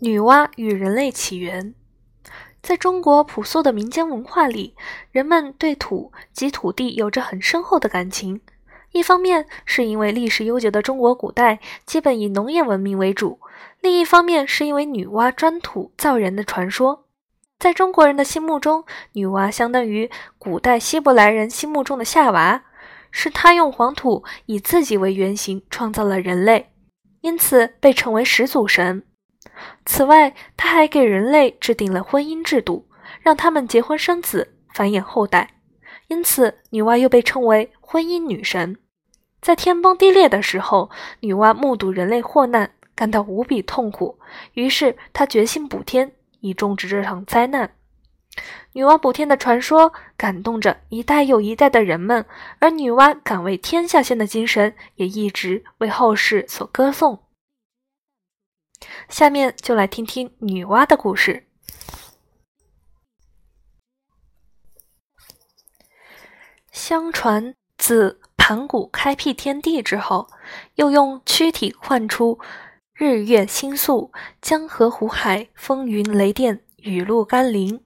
女娲与人类起源，在中国朴素的民间文化里，人们对土及土地有着很深厚的感情。一方面是因为历史悠久的中国古代基本以农业文明为主，另一方面是因为女娲钻土造人的传说。在中国人的心目中，女娲相当于古代希伯来人心目中的夏娃，是她用黄土以自己为原型创造了人类，因此被称为始祖神。此外，他还给人类制定了婚姻制度，让他们结婚生子，繁衍后代。因此，女娲又被称为婚姻女神。在天崩地裂的时候，女娲目睹人类祸难，感到无比痛苦，于是她决心补天，以终止这场灾难。女娲补天的传说感动着一代又一代的人们，而女娲敢为天下先的精神也一直为后世所歌颂。下面就来听听女娲的故事。相传，自盘古开辟天地之后，又用躯体唤出日月星宿、江河湖海、风云雷电、雨露甘霖，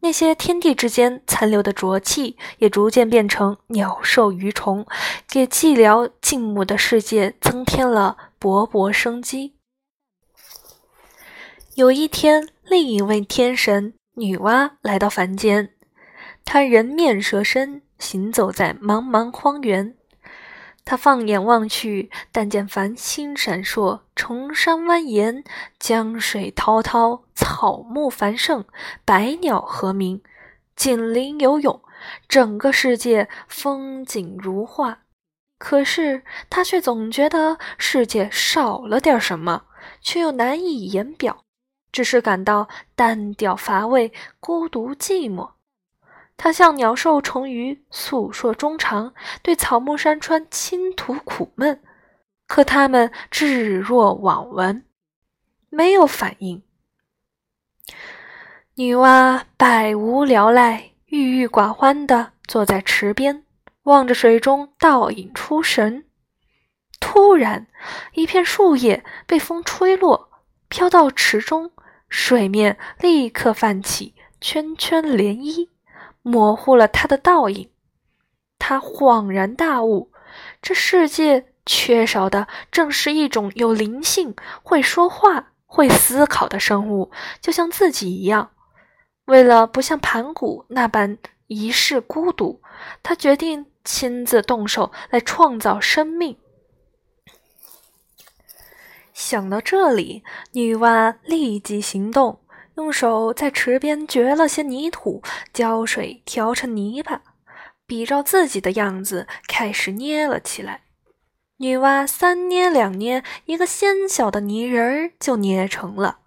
那些天地之间残留的浊气，也逐渐变成鸟兽鱼虫，给寂寥静穆的世界增添了勃勃生机。有一天，另一位天神女娲来到凡间。她人面蛇身，行走在茫茫荒原。她放眼望去，但见繁星闪烁，崇山蜿蜒，江水滔滔，草木繁盛，百鸟和鸣，锦鳞游泳，整个世界风景如画。可是，她却总觉得世界少了点什么，却又难以言表。只是感到单调乏味、孤独寂寞。他向鸟兽虫鱼诉说衷肠，对草木山川倾吐苦闷，可他们置若罔闻，没有反应。女娲百无聊赖、郁郁寡欢地坐在池边，望着水中倒影出神。突然，一片树叶被风吹落，飘到池中。水面立刻泛起圈圈涟漪，模糊了他的倒影。他恍然大悟：这世界缺少的正是一种有灵性、会说话、会思考的生物，就像自己一样。为了不像盘古那般一世孤独，他决定亲自动手来创造生命。想到这里，女娲立即行动，用手在池边掘了些泥土，浇水调成泥巴，比照自己的样子开始捏了起来。女娲三捏两捏，一个纤小的泥人儿就捏成了。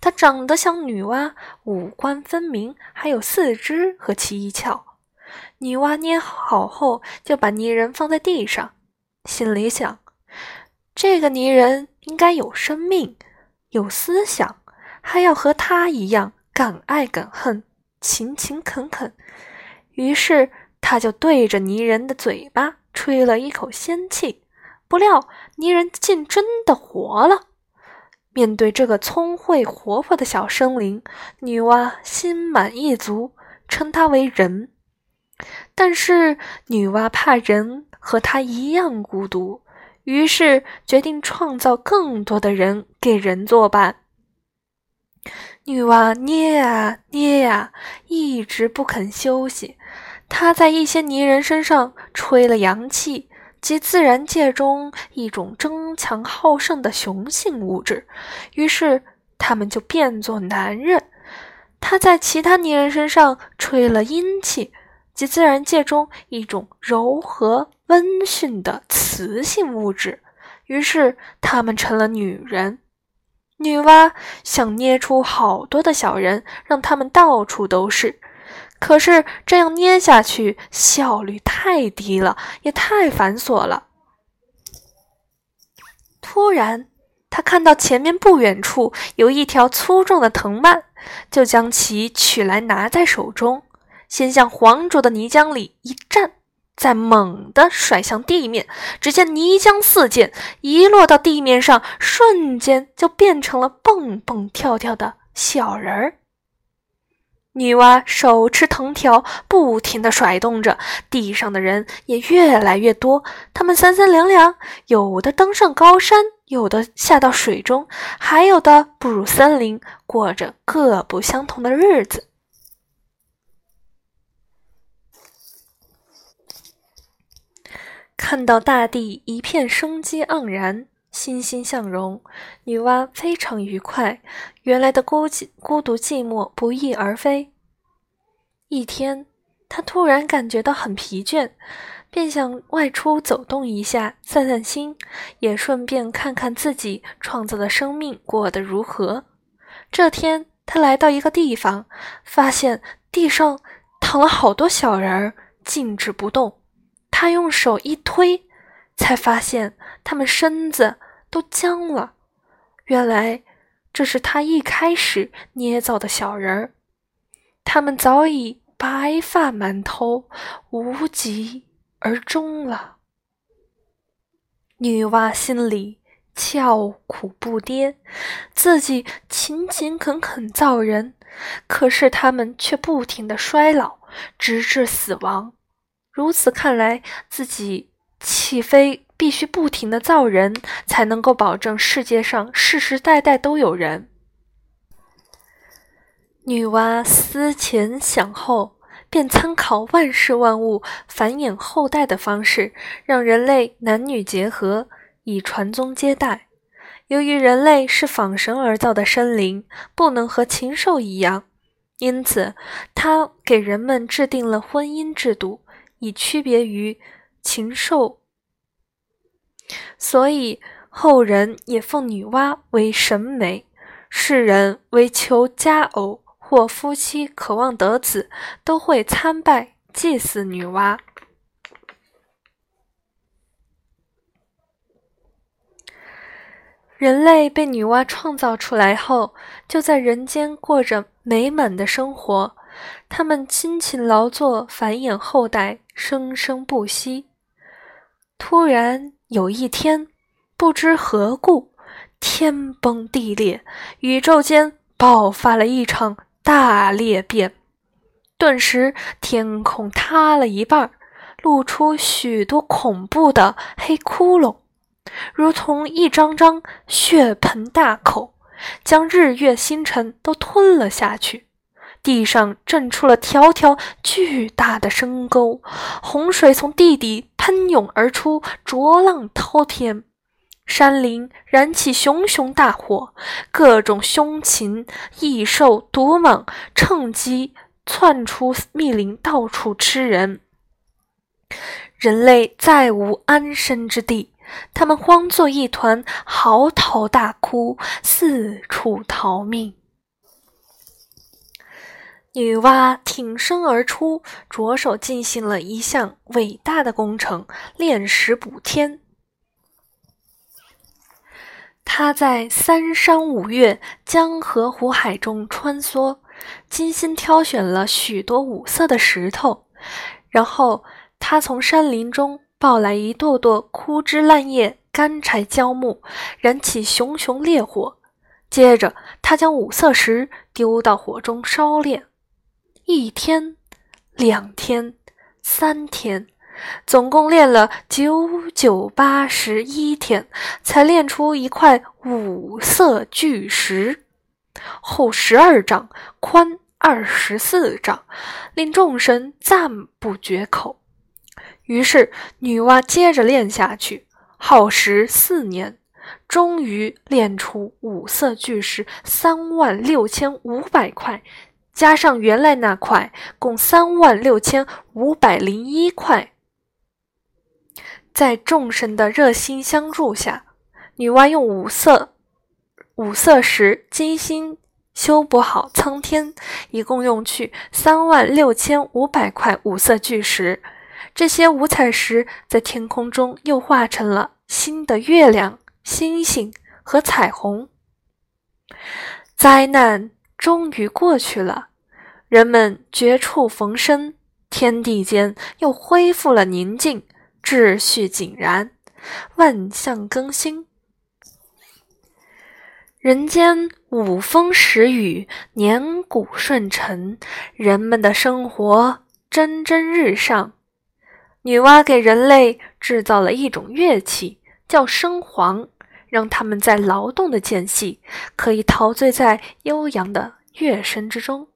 他长得像女娲，五官分明，还有四肢和七窍。女娲捏好后，就把泥人放在地上，心里想：这个泥人。应该有生命，有思想，还要和他一样敢爱敢恨、勤勤恳恳。于是，他就对着泥人的嘴巴吹了一口仙气，不料泥人竟真的活了。面对这个聪慧活泼的小生灵，女娲心满意足，称他为人。但是，女娲怕人和她一样孤独。于是决定创造更多的人给人作伴。女娲捏呀捏呀，一直不肯休息。她在一些泥人身上吹了阳气，即自然界中一种争强好胜的雄性物质，于是他们就变作男人。她在其他泥人身上吹了阴气。即自然界中一种柔和温驯的雌性物质，于是他们成了女人。女娲想捏出好多的小人，让他们到处都是。可是这样捏下去效率太低了，也太繁琐了。突然，他看到前面不远处有一条粗壮的藤蔓，就将其取来拿在手中。先向黄浊的泥浆里一站，再猛地甩向地面，只见泥浆四溅，一落到地面上，瞬间就变成了蹦蹦跳跳的小人儿。女娲手持藤条，不停地甩动着，地上的人也越来越多。他们三三两两，有的登上高山，有的下到水中，还有的步入森林，过着各不相同的日子。看到大地一片生机盎然。欣欣向荣，女娲非常愉快。原来的孤寂、孤独、寂寞不翼而飞。一天，她突然感觉到很疲倦，便想外出走动一下，散散心，也顺便看看自己创造的生命过得如何。这天，她来到一个地方，发现地上躺了好多小人儿，静止不动。他用手一推。才发现他们身子都僵了，原来这是他一开始捏造的小人儿。他们早已白发满头，无疾而终了。女娲心里叫苦不迭，自己勤勤恳恳造人，可是他们却不停的衰老，直至死亡。如此看来，自己。岂非必须不停的造人，才能够保证世界上世世代代都有人？女娲思前想后，便参考万事万物繁衍后代的方式，让人类男女结合，以传宗接代。由于人类是仿神而造的生灵，不能和禽兽一样，因此她给人们制定了婚姻制度，以区别于。禽兽，所以后人也奉女娲为神媒，世人为求佳偶或夫妻渴望得子，都会参拜祭祀女娲。人类被女娲创造出来后，就在人间过着美满的生活，他们辛勤劳作，繁衍后代，生生不息。突然有一天，不知何故，天崩地裂，宇宙间爆发了一场大裂变。顿时，天空塌了一半，露出许多恐怖的黑窟窿，如同一张张血盆大口，将日月星辰都吞了下去。地上震出了条条巨大的深沟，洪水从地底喷涌而出，浊浪滔天；山林燃起熊熊大火，各种凶禽异兽、毒蟒趁机窜出密林，到处吃人。人类再无安身之地，他们慌作一团，嚎啕大哭，四处逃命。女娲挺身而出，着手进行了一项伟大的工程——炼石补天。她在三山五岳、江河湖海中穿梭，精心挑选了许多五色的石头，然后她从山林中抱来一垛垛枯枝烂叶、干柴焦木，燃起熊熊烈火。接着，她将五色石丢到火中烧炼。一天，两天，三天，总共练了九九八十一天，才练出一块五色巨石，厚十二丈，宽二十四丈，令众神赞不绝口。于是，女娲接着练下去，耗时四年，终于练出五色巨石三万六千五百块。加上原来那块，共三万六千五百零一块。在众神的热心相助下，女娲用五色五色石精心修补好苍天，一共用去三万六千五百块五色巨石。这些五彩石在天空中又化成了新的月亮、星星和彩虹。灾难。终于过去了，人们绝处逢生，天。地间又恢复了宁静，秩序井然，万象更新。人间五风十雨，年谷顺承，人们的生活蒸蒸日上。女娲给人类制造了一种乐器，叫笙簧，让他们在劳动的间隙可以陶醉在悠扬的乐声之中。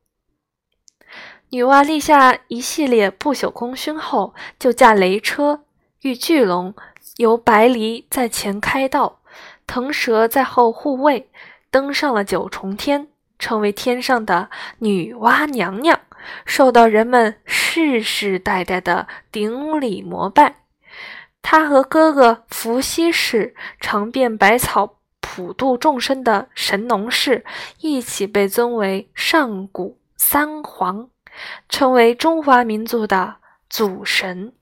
女娲立下一系列不朽功勋后，就驾雷车，遇巨龙，由白狸在前开道。腾蛇在后护卫，登上了九重天，成为天上的女娲娘娘，受到人们世世代代的顶礼膜拜。他和哥哥伏羲氏尝遍百草普度众生的神农氏，一起被尊为上古三皇，成为中华民族的祖神。